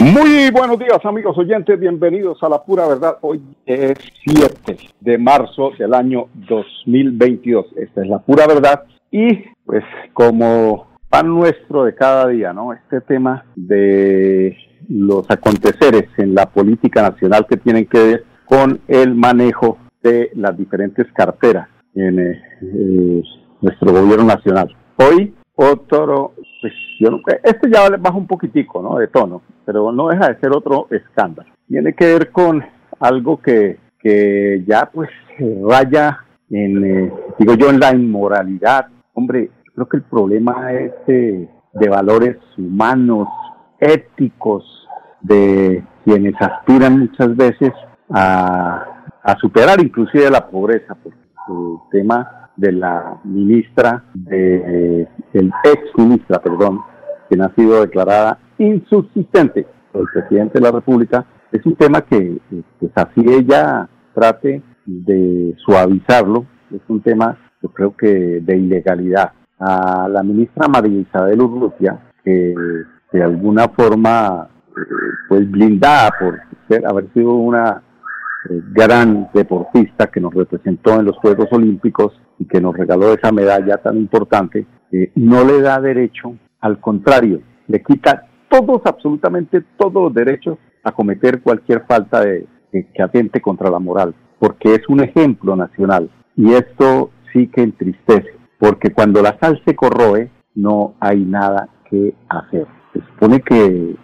Muy buenos días amigos oyentes, bienvenidos a la pura verdad. Hoy es 7 de marzo del año 2022. Esta es la pura verdad y pues como pan nuestro de cada día, ¿no? Este tema de los aconteceres en la política nacional que tienen que ver con el manejo de las diferentes carteras en eh, eh, nuestro gobierno nacional. Hoy otro, pues yo no, este ya baja un poquitico, ¿no? De tono, pero no deja de ser otro escándalo. Tiene que ver con algo que, que ya pues vaya en, eh, digo yo, en la inmoralidad. Hombre, creo que el problema es eh, de valores humanos, éticos, de quienes aspiran muchas veces a, a superar inclusive la pobreza, porque el tema de la ministra, de, el ex ministra, perdón, quien ha sido declarada insubsistente por el presidente de la República, es un tema que, pues así ella trate de suavizarlo, es un tema, yo creo que de ilegalidad. A la ministra María Isabel Urrutia, que de alguna forma, pues blindada por ser, haber sido una eh, gran deportista que nos representó en los Juegos Olímpicos y que nos regaló esa medalla tan importante, eh, no le da derecho, al contrario, le quita todos, absolutamente todos los derechos a cometer cualquier falta de, que atente contra la moral, porque es un ejemplo nacional y esto sí que entristece, porque cuando la sal se corroe no hay nada que hacer. Se supone que,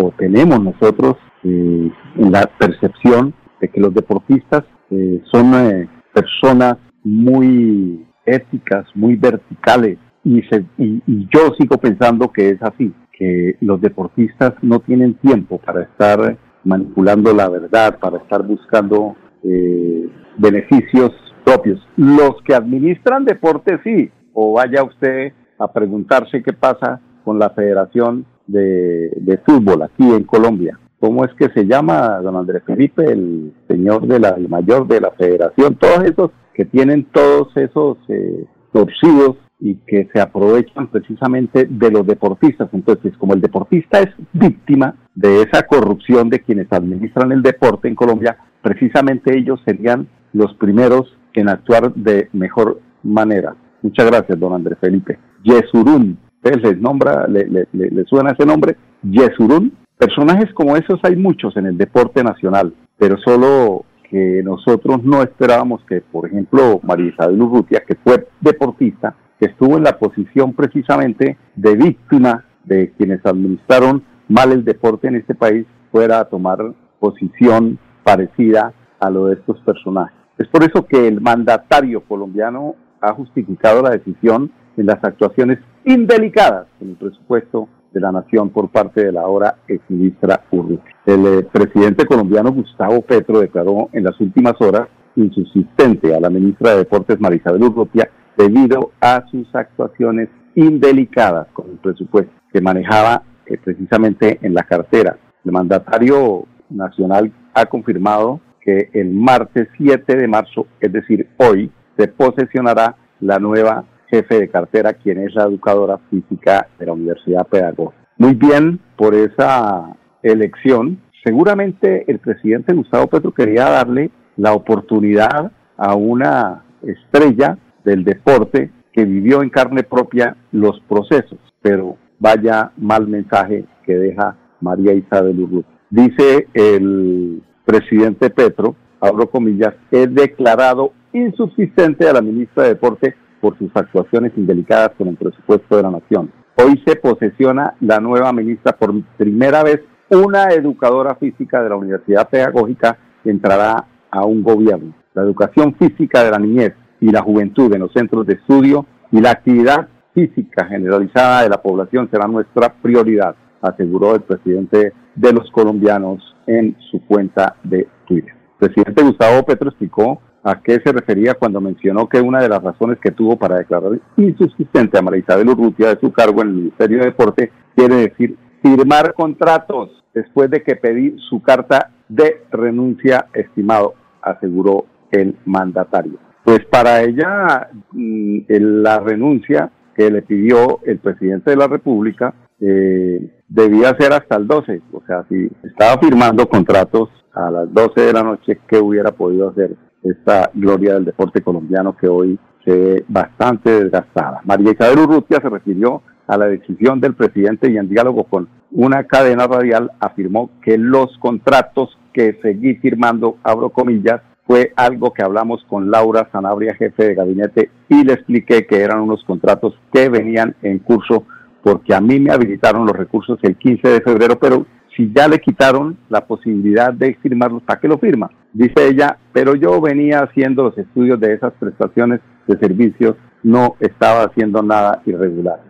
o tenemos nosotros eh, la percepción de que los deportistas eh, son eh, personas muy éticas, muy verticales, y, y, yo sigo pensando que es así, que los deportistas no tienen tiempo para estar manipulando la verdad, para estar buscando eh, beneficios propios. Los que administran deporte sí, o vaya usted a preguntarse qué pasa con la Federación de, de Fútbol aquí en Colombia. ¿Cómo es que se llama don Andrés Felipe, el señor de la, el mayor de la federación? Todos esos que tienen todos esos eh, torcidos y que se aprovechan precisamente de los deportistas. Entonces, como el deportista es víctima de esa corrupción de quienes administran el deporte en Colombia, precisamente ellos serían los primeros en actuar de mejor manera. Muchas gracias, don Andrés Felipe. Yesurún, les nombra, le, le, le suena ese nombre? Yesurún Personajes como esos hay muchos en el deporte nacional, pero solo que nosotros no esperábamos que, por ejemplo, María Isabel Urrutia, que fue deportista, que estuvo en la posición precisamente de víctima de quienes administraron mal el deporte en este país, fuera a tomar posición parecida a lo de estos personajes. Es por eso que el mandatario colombiano ha justificado la decisión en las actuaciones indelicadas en el presupuesto de la nación por parte de la ahora exministra Urrutia. El eh, presidente colombiano Gustavo Petro declaró en las últimas horas insubsistente a la ministra de Deportes Marisabel Urrutia debido a sus actuaciones indelicadas con el presupuesto que manejaba eh, precisamente en la cartera. El mandatario nacional ha confirmado que el martes 7 de marzo, es decir, hoy, se posesionará la nueva jefe de cartera, quien es la educadora física de la Universidad Pedagógica. Muy bien por esa elección. Seguramente el presidente Gustavo Petro quería darle la oportunidad a una estrella del deporte que vivió en carne propia los procesos, pero vaya mal mensaje que deja María Isabel Urrutia. Dice el presidente Petro, abro comillas, he declarado insubsistente a la ministra de Deporte por sus actuaciones indelicadas con el presupuesto de la nación. Hoy se posesiona la nueva ministra por primera vez, una educadora física de la Universidad Pedagógica entrará a un gobierno. La educación física de la niñez y la juventud en los centros de estudio y la actividad física generalizada de la población será nuestra prioridad. aseguró el presidente de los colombianos en su cuenta de Twitter. El presidente Gustavo Petro explicó a qué se refería cuando mencionó que una de las razones que tuvo para declarar insubsistente a María Isabel Urrutia de su cargo en el Ministerio de Deporte quiere decir firmar contratos después de que pedí su carta de renuncia, estimado, aseguró el mandatario. Pues para ella mm, la renuncia que le pidió el presidente de la República eh, debía ser hasta el 12. O sea, si estaba firmando contratos a las 12 de la noche, ¿qué hubiera podido hacer esta gloria del deporte colombiano que hoy se ve bastante desgastada? María Isabel Urrutia se refirió a la decisión del presidente y en diálogo con una cadena radial afirmó que los contratos que seguí firmando, abro comillas, fue algo que hablamos con Laura Sanabria, jefe de gabinete, y le expliqué que eran unos contratos que venían en curso porque a mí me habilitaron los recursos el 15 de febrero, pero si ya le quitaron la posibilidad de firmarlos, ¿para qué lo firma? Dice ella, pero yo venía haciendo los estudios de esas prestaciones de servicios, no estaba haciendo nada irregular.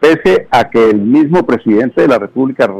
Pese a que el mismo presidente de la República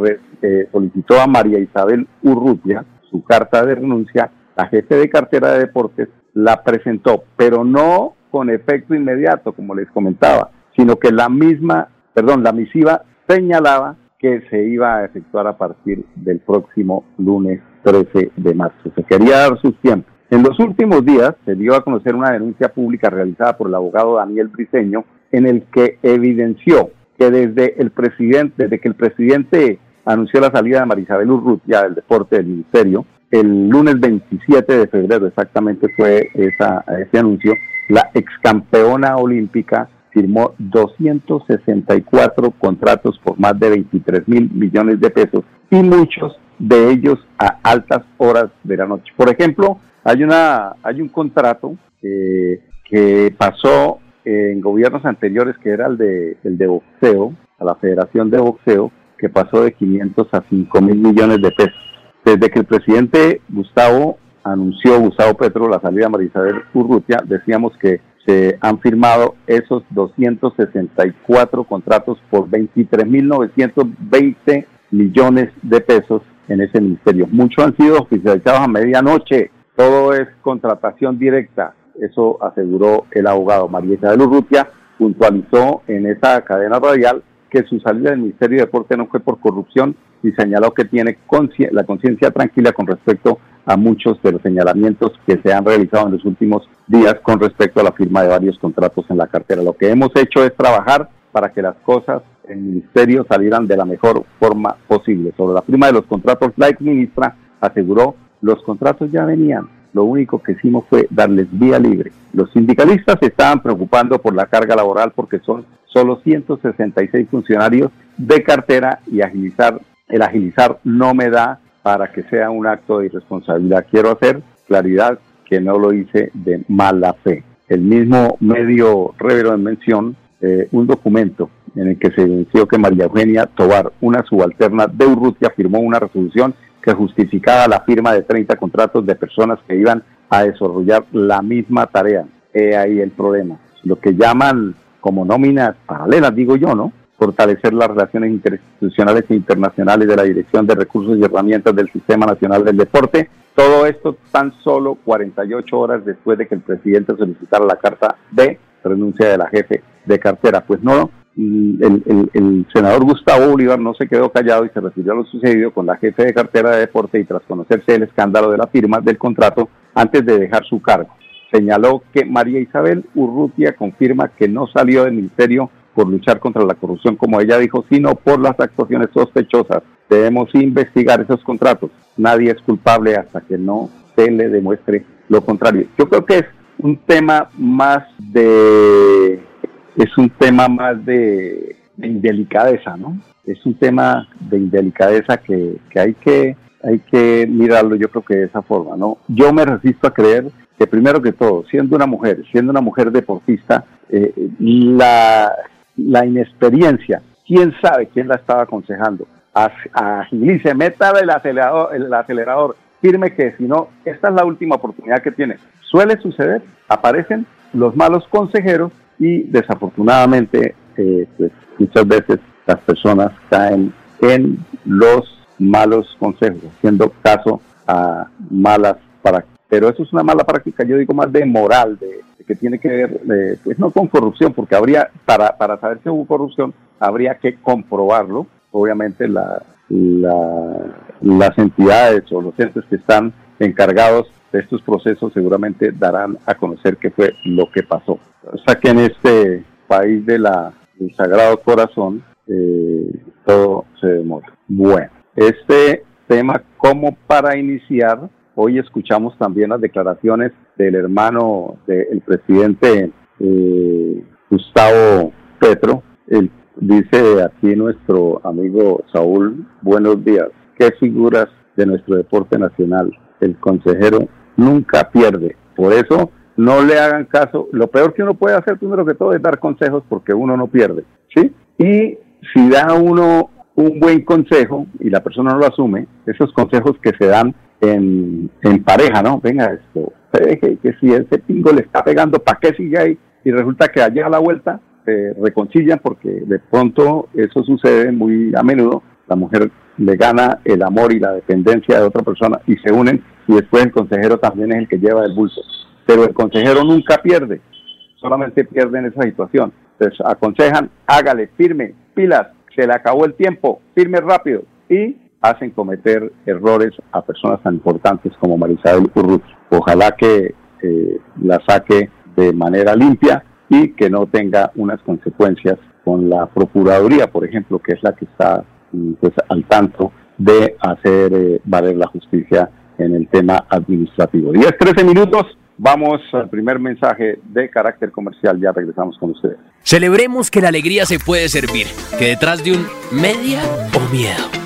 eh, solicitó a María Isabel Urrutia su carta de renuncia, la jefe de cartera de deportes la presentó, pero no con efecto inmediato, como les comentaba, sino que la misma perdón, la misiva señalaba que se iba a efectuar a partir del próximo lunes 13 de marzo. Se quería dar sus tiempos. En los últimos días se dio a conocer una denuncia pública realizada por el abogado Daniel Briceño en el que evidenció que desde el presidente, desde que el presidente anunció la salida de Marisabel Urrutia del deporte del ministerio, el lunes 27 de febrero exactamente fue esa, ese anuncio, la ex campeona olímpica firmó 264 contratos por más de 23 mil millones de pesos y muchos de ellos a altas horas de la noche. Por ejemplo, hay, una, hay un contrato que pasó en gobiernos anteriores, que era el de, el de boxeo, a la Federación de Boxeo, que pasó de 500 a 5 mil millones de pesos. Desde que el presidente Gustavo anunció, Gustavo Petro, la salida de Marisabel Urrutia, decíamos que se han firmado esos 264 contratos por 23.920 millones de pesos en ese ministerio. Muchos han sido oficializados a medianoche. Todo es contratación directa. Eso aseguró el abogado María Isabel Urrutia. Puntualizó en esa cadena radial que su salida del Ministerio de Deporte no fue por corrupción y señaló que tiene la conciencia tranquila con respecto a muchos de los señalamientos que se han realizado en los últimos días con respecto a la firma de varios contratos en la cartera. Lo que hemos hecho es trabajar para que las cosas en el ministerio salieran de la mejor forma posible. Sobre la firma de los contratos, la ex ministra aseguró los contratos ya venían. Lo único que hicimos fue darles vía libre. Los sindicalistas se estaban preocupando por la carga laboral porque son solo 166 funcionarios de cartera y agilizar, el agilizar no me da para que sea un acto de irresponsabilidad. Quiero hacer claridad que no lo hice de mala fe. El mismo medio reveló en mención eh, un documento en el que se evidenció que María Eugenia Tobar, una subalterna de Urrutia, firmó una resolución que justificaba la firma de 30 contratos de personas que iban a desarrollar la misma tarea. He ahí el problema. Lo que llaman como nóminas paralelas, digo yo, ¿no? Fortalecer las relaciones interinstitucionales e internacionales de la Dirección de Recursos y Herramientas del Sistema Nacional del Deporte. Todo esto tan solo 48 horas después de que el presidente solicitara la carta de renuncia de la jefe de cartera. Pues no, el, senador Gustavo Bolívar no se quedó callado y se refirió a lo sucedido con la jefe de cartera de deporte y tras conocerse el escándalo de la firma del contrato antes de dejar su cargo. Señaló que María Isabel Urrutia confirma que no salió del ministerio por luchar contra la corrupción, como ella dijo, sino por las actuaciones sospechosas. Debemos investigar esos contratos. Nadie es culpable hasta que no se le demuestre lo contrario. Yo creo que es un tema más de es un tema más de, indelicadeza, ¿no? Es un tema de indelicadeza que, que hay que hay que mirarlo, yo creo que de esa forma, ¿no? Yo me resisto a creer que primero que todo, siendo una mujer, siendo una mujer deportista, eh, la la inexperiencia. ¿Quién sabe quién la estaba aconsejando? Agilice, meta el acelerador, el acelerador, firme que si no, esta es la última oportunidad que tiene. Suele suceder, aparecen los malos consejeros y desafortunadamente eh, pues, muchas veces las personas caen en los malos consejos, haciendo caso a malas prácticas. Pero eso es una mala práctica, yo digo más de moral, de, que tiene que ver, pues no con corrupción, porque habría, para, para saber si hubo corrupción, habría que comprobarlo. Obviamente la, las entidades o los entes que están encargados de estos procesos seguramente darán a conocer qué fue lo que pasó. O sea que en este país de la, del Sagrado Corazón eh, todo se demora. Bueno, este tema como para iniciar, hoy escuchamos también las declaraciones del hermano del presidente eh, Gustavo Petro, el Dice aquí nuestro amigo Saúl, buenos días. ¿Qué figuras de nuestro deporte nacional? El consejero nunca pierde. Por eso no le hagan caso. Lo peor que uno puede hacer primero que todo es dar consejos porque uno no pierde. ¿sí? Y si da uno un buen consejo y la persona no lo asume, esos consejos que se dan en, en pareja, ¿no? Venga, esto, que, que si ese pingo le está pegando, ¿para qué sigue ahí? Y resulta que allá a la vuelta se reconcilian porque de pronto eso sucede muy a menudo. La mujer le gana el amor y la dependencia de otra persona y se unen y después el consejero también es el que lleva el bulto. Pero el consejero nunca pierde, solamente pierde en esa situación. Entonces aconsejan, hágale, firme, pilas, se le acabó el tiempo, firme rápido y hacen cometer errores a personas tan importantes como Marisabel Urrut. Ojalá que eh, la saque de manera limpia y que no tenga unas consecuencias con la Procuraduría, por ejemplo, que es la que está mm, pues, al tanto de hacer eh, valer la justicia en el tema administrativo. 10, 13 minutos. Vamos al primer mensaje de carácter comercial. Ya regresamos con ustedes. Celebremos que la alegría se puede servir, que detrás de un media o miedo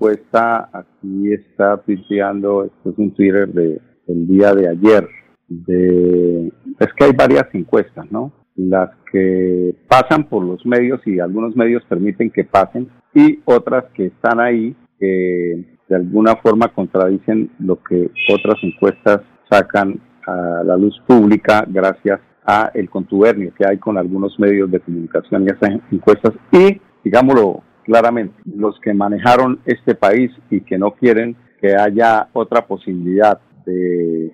encuesta, aquí está tuiteando, esto es un Twitter de, del día de ayer, es que hay varias encuestas, ¿no? Las que pasan por los medios y algunos medios permiten que pasen y otras que están ahí que de alguna forma contradicen lo que otras encuestas sacan a la luz pública gracias a el contubernio que hay con algunos medios de comunicación y esas encuestas y digámoslo claramente los que manejaron este país y que no quieren que haya otra posibilidad de,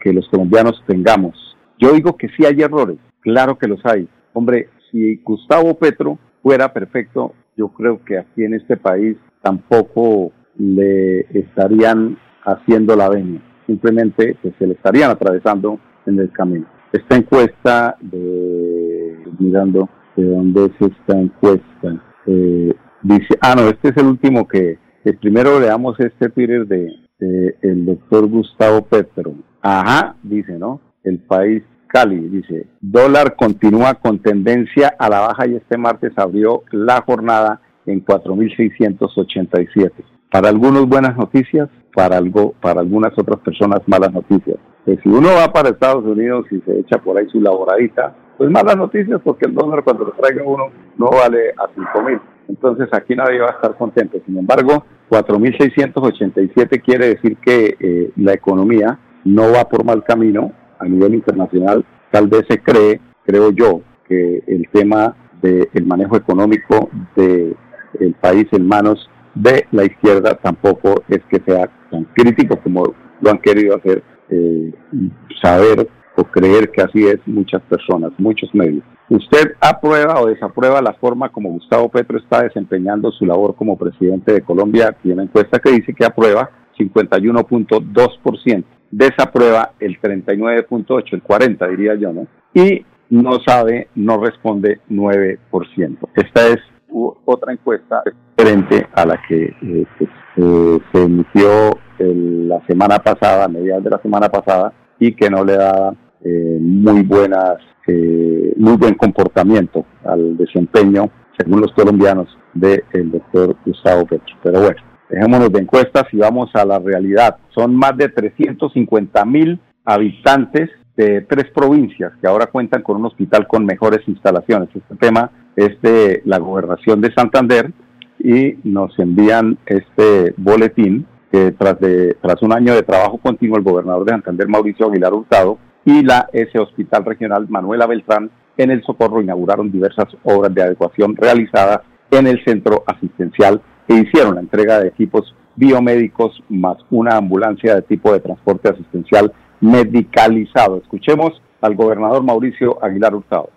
que los colombianos tengamos. Yo digo que sí hay errores, claro que los hay. Hombre, si Gustavo Petro fuera perfecto, yo creo que aquí en este país tampoco le estarían haciendo la venia, simplemente pues, se le estarían atravesando en el camino. Esta encuesta de, mirando de dónde es esta encuesta, eh, Dice, ah, no, este es el último que, primero leamos este Twitter de, el doctor Gustavo Petro. Ajá, dice, ¿no? El país Cali, dice, dólar continúa con tendencia a la baja y este martes abrió la jornada en 4.687. Para algunos buenas noticias, para, algo, para algunas otras personas malas noticias. Pues si uno va para Estados Unidos y se echa por ahí su laboradita, pues malas noticias porque el dólar cuando lo traiga uno no vale a 5.000 entonces aquí nadie va a estar contento. Sin embargo, 4.687 quiere decir que eh, la economía no va por mal camino a nivel internacional. Tal vez se cree, creo yo, que el tema del manejo económico del el país en manos de la izquierda tampoco es que sea tan crítico como lo han querido hacer eh, saber o creer que así es muchas personas, muchos medios. ¿Usted aprueba o desaprueba la forma como Gustavo Petro está desempeñando su labor como presidente de Colombia? Tiene una encuesta que dice que aprueba 51.2%, desaprueba el 39.8%, el 40% diría yo, ¿no? Y no sabe, no responde 9%. Esta es otra encuesta frente a la que eh, pues, eh, se emitió la semana pasada, a mediados de la semana pasada, y que no le da eh, muy buenas, eh, muy buen comportamiento al desempeño, según los colombianos, del doctor Gustavo Petro. Pero bueno, dejémonos de encuestas y vamos a la realidad. Son más de 350 mil habitantes de tres provincias que ahora cuentan con un hospital con mejores instalaciones. Este tema es de la gobernación de Santander y nos envían este boletín que tras, de, tras un año de trabajo continuo el gobernador de Santander, Mauricio Aguilar Hurtado, y la S Hospital Regional Manuela Beltrán en el Socorro inauguraron diversas obras de adecuación realizadas en el centro asistencial e hicieron la entrega de equipos biomédicos más una ambulancia de tipo de transporte asistencial medicalizado. Escuchemos al gobernador Mauricio Aguilar Hurtado.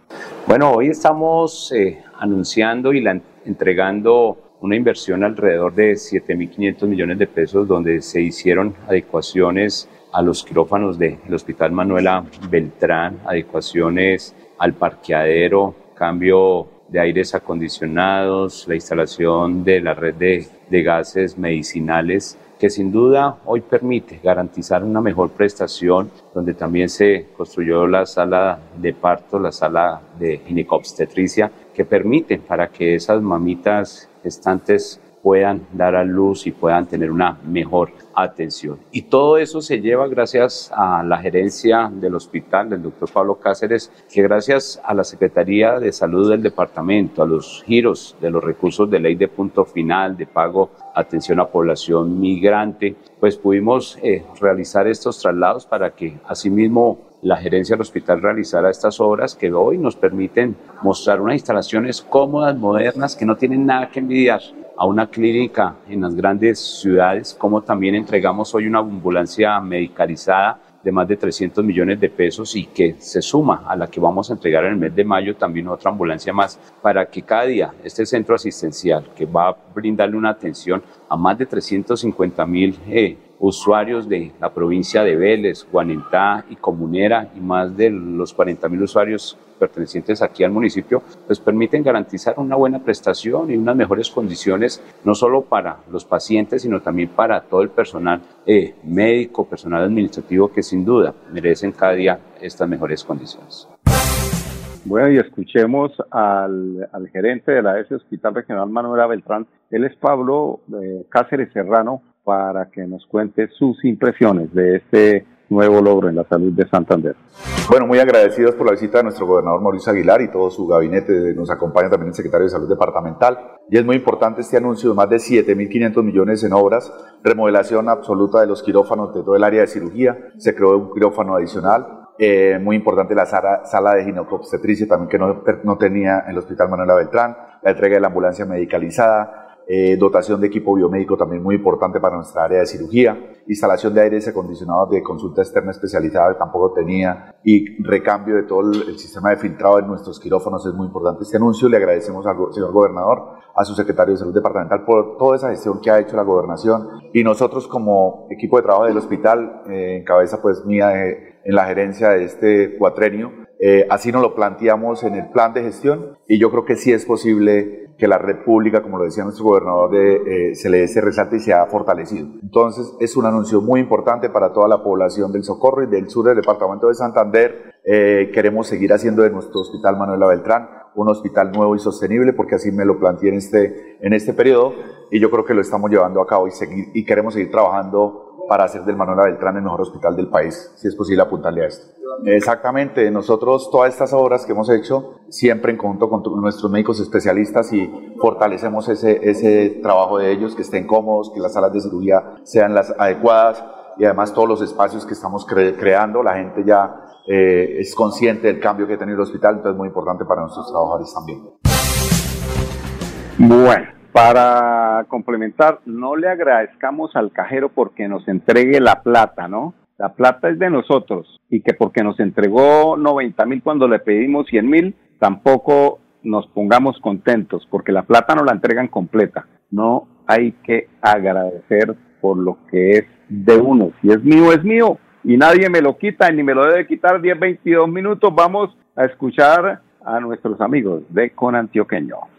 Bueno, hoy estamos eh, anunciando y la, entregando una inversión alrededor de 7.500 millones de pesos donde se hicieron adecuaciones a los quirófanos del Hospital Manuela Beltrán, adecuaciones al parqueadero, cambio de aires acondicionados, la instalación de la red de, gases medicinales que sin duda hoy permite garantizar una mejor prestación, donde también se construyó la sala de parto, la sala de ginecobstetricia, que permite para que esas mamitas gestantes puedan dar a luz y puedan tener una mejor atención. Y todo eso se lleva gracias a la gerencia del hospital, del doctor Pablo Cáceres, que gracias a la Secretaría de Salud del departamento, a los giros de los recursos de ley de punto final, de pago, atención a población migrante, pues pudimos eh, realizar estos traslados para que asimismo la gerencia del hospital realizara estas obras que hoy nos permiten mostrar unas instalaciones cómodas, modernas, que no tienen nada que envidiar a una clínica en las grandes ciudades, como también entregamos hoy una ambulancia medicalizada de más de 300 millones de pesos y que se suma a la que vamos a entregar en el mes de mayo también otra ambulancia más para que cada día este centro asistencial que va a brindarle una atención a más de 350 mil eh, usuarios de la provincia de Vélez, Guanentá y Comunera y más de los 40 mil usuarios pertenecientes aquí al municipio, pues permiten garantizar una buena prestación y unas mejores condiciones, no solo para los pacientes, sino también para todo el personal eh, médico, personal administrativo, que sin duda merecen cada día estas mejores condiciones. Bueno, y escuchemos al, gerente de la S Hospital Regional Manuela Beltrán. Él es Pablo eh, Cáceres Serrano, para que nos cuente sus impresiones de este nuevo logro en la salud de Santander. Bueno, muy agradecidos por la visita de nuestro gobernador Mauricio Aguilar y todo su gabinete. Nos acompaña también el secretario de Salud Departamental. Y es muy importante este anuncio de más de 7.500 millones en obras, remodelación absoluta de los quirófanos de todo el área de cirugía. Se creó un quirófano adicional. Eh, muy importante la sala, sala de ginecobstetricia también que no, no tenía en el Hospital Manuela Beltrán. La entrega de la ambulancia medicalizada eh, dotación de equipo biomédico también muy importante para nuestra área de cirugía, instalación de aires acondicionados de consulta externa especializada que tampoco tenía. Y recambio de todo el, sistema de filtrado en nuestros quirófanos. Es muy importante. Este anuncio. Le agradecemos al señor gobernador, a su secretario de salud departamental por toda esa gestión que ha hecho la gobernación. Y nosotros como equipo de trabajo del hospital, eh, en cabeza pues mía eh, en la gerencia de este cuatrenio, así nos lo planteamos en el plan de gestión. Y yo creo que sí es posible que la red pública, como lo decía nuestro gobernador, de, eh, ese resalte y se ha fortalecido. Entonces, es un anuncio muy importante para toda la población del Socorro y del sur del departamento de Santander. Eh, queremos seguir haciendo de nuestro hospital Manuela Beltrán un hospital nuevo y sostenible, porque así me lo planteé en este, en este periodo, y yo creo que lo estamos llevando a cabo y, seguir, y queremos seguir trabajando para hacer del Manuela Beltrán el mejor hospital del país, si es posible apuntarle a esto. Exactamente, nosotros todas estas obras que hemos hecho, siempre en conjunto con nuestros médicos especialistas y fortalecemos ese, ese trabajo de ellos, que estén cómodos, que las salas de cirugía sean las adecuadas y además todos los espacios que estamos creando, la gente ya eh, es consciente del cambio que ha tenido el hospital, entonces es muy importante para nuestros trabajadores también. Bueno, para complementar, no le agradezcamos al cajero porque nos entregue la plata, ¿no? la plata es de nosotros y que porque nos entregó 90 mil cuando le pedimos 100 mil, tampoco nos pongamos contentos porque la plata no la entregan completa. No hay que agradecer por lo que es de uno. Si es mío, es mío y nadie me lo quita ni me lo debe quitar 10, 22 minutos. Vamos a escuchar a nuestros amigos de Con Antioqueño.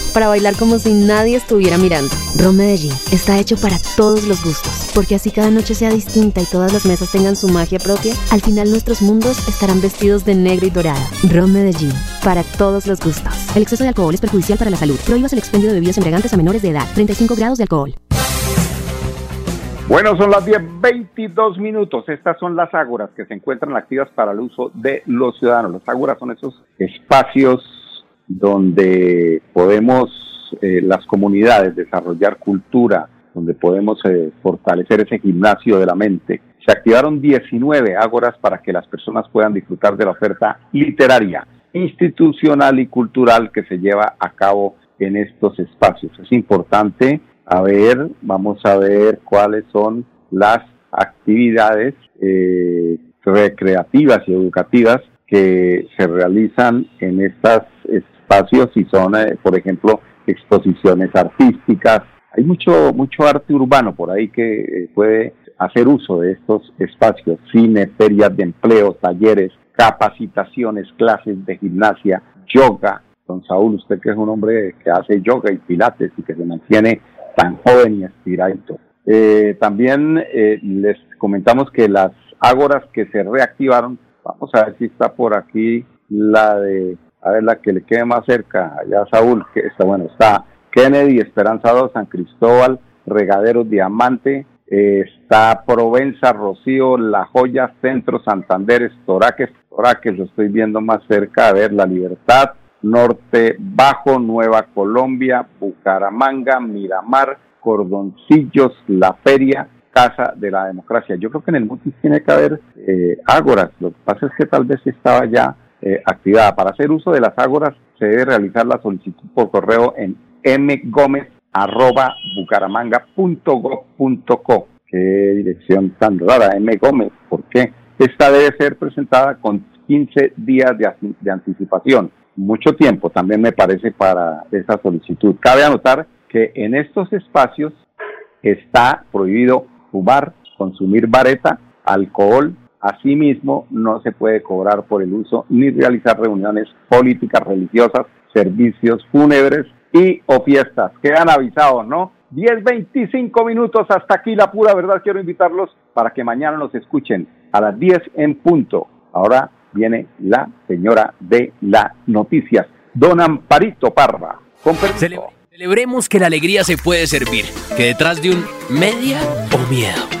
para bailar como si nadie estuviera mirando. Ron Medellín está hecho para todos los gustos, porque así cada noche sea distinta y todas las mesas tengan su magia propia, al final nuestros mundos estarán vestidos de negro y dorado. Ron Medellín, para todos los gustos. El exceso de alcohol es perjudicial para la salud. Prohíbas el expendio de bebidas embriagantes a menores de edad. 35 grados de alcohol. Bueno, son las 10.22 minutos. Estas son las ágoras que se encuentran activas para el uso de los ciudadanos. Las ágoras son esos espacios donde podemos eh, las comunidades desarrollar cultura, donde podemos eh, fortalecer ese gimnasio de la mente. Se activaron 19 ágoras para que las personas puedan disfrutar de la oferta literaria, institucional y cultural que se lleva a cabo en estos espacios. Es importante a ver, vamos a ver cuáles son las actividades eh, recreativas y educativas que se realizan en estos espacios y son, eh, por ejemplo, exposiciones artísticas. Hay mucho, mucho arte urbano por ahí que eh, puede hacer uso de estos espacios, cine, ferias de empleo, talleres, capacitaciones, clases de gimnasia, yoga. Don Saúl, usted que es un hombre que hace yoga y pilates y que se mantiene tan joven y aspiradito. Eh, también eh, les comentamos que las ágoras que se reactivaron, vamos a ver si está por aquí la de, a ver la que le quede más cerca, allá Saúl, que está bueno, está Kennedy, Esperanzado, San Cristóbal, Regaderos Diamante, eh, está Provenza, Rocío, La Joya, Centro, Santander, Estoraques, Estoraques, lo estoy viendo más cerca, a ver, La Libertad, Norte Bajo, Nueva Colombia, Bucaramanga, Miramar, Cordoncillos, La Feria, Casa de la Democracia. Yo creo que en el multi tiene que haber eh, ágoras. Lo que pasa es que tal vez estaba ya eh, activada. Para hacer uso de las ágoras se debe realizar la solicitud por correo en mgomez.bucaramanga.gov.co. Qué dirección tan rara, M. Gómez. ¿Por qué? Esta debe ser presentada con 15 días de anticipación mucho tiempo también me parece para esa solicitud. Cabe anotar que en estos espacios está prohibido fumar, consumir vareta, alcohol, asimismo no se puede cobrar por el uso ni realizar reuniones políticas, religiosas, servicios fúnebres y o fiestas. Quedan avisados, ¿no? 10, 25 minutos hasta aquí la pura verdad. Quiero invitarlos para que mañana nos escuchen a las 10 en punto. Ahora viene la señora de las noticias, don Amparito Parra. celebremos que la alegría se puede servir, que detrás de un media o miedo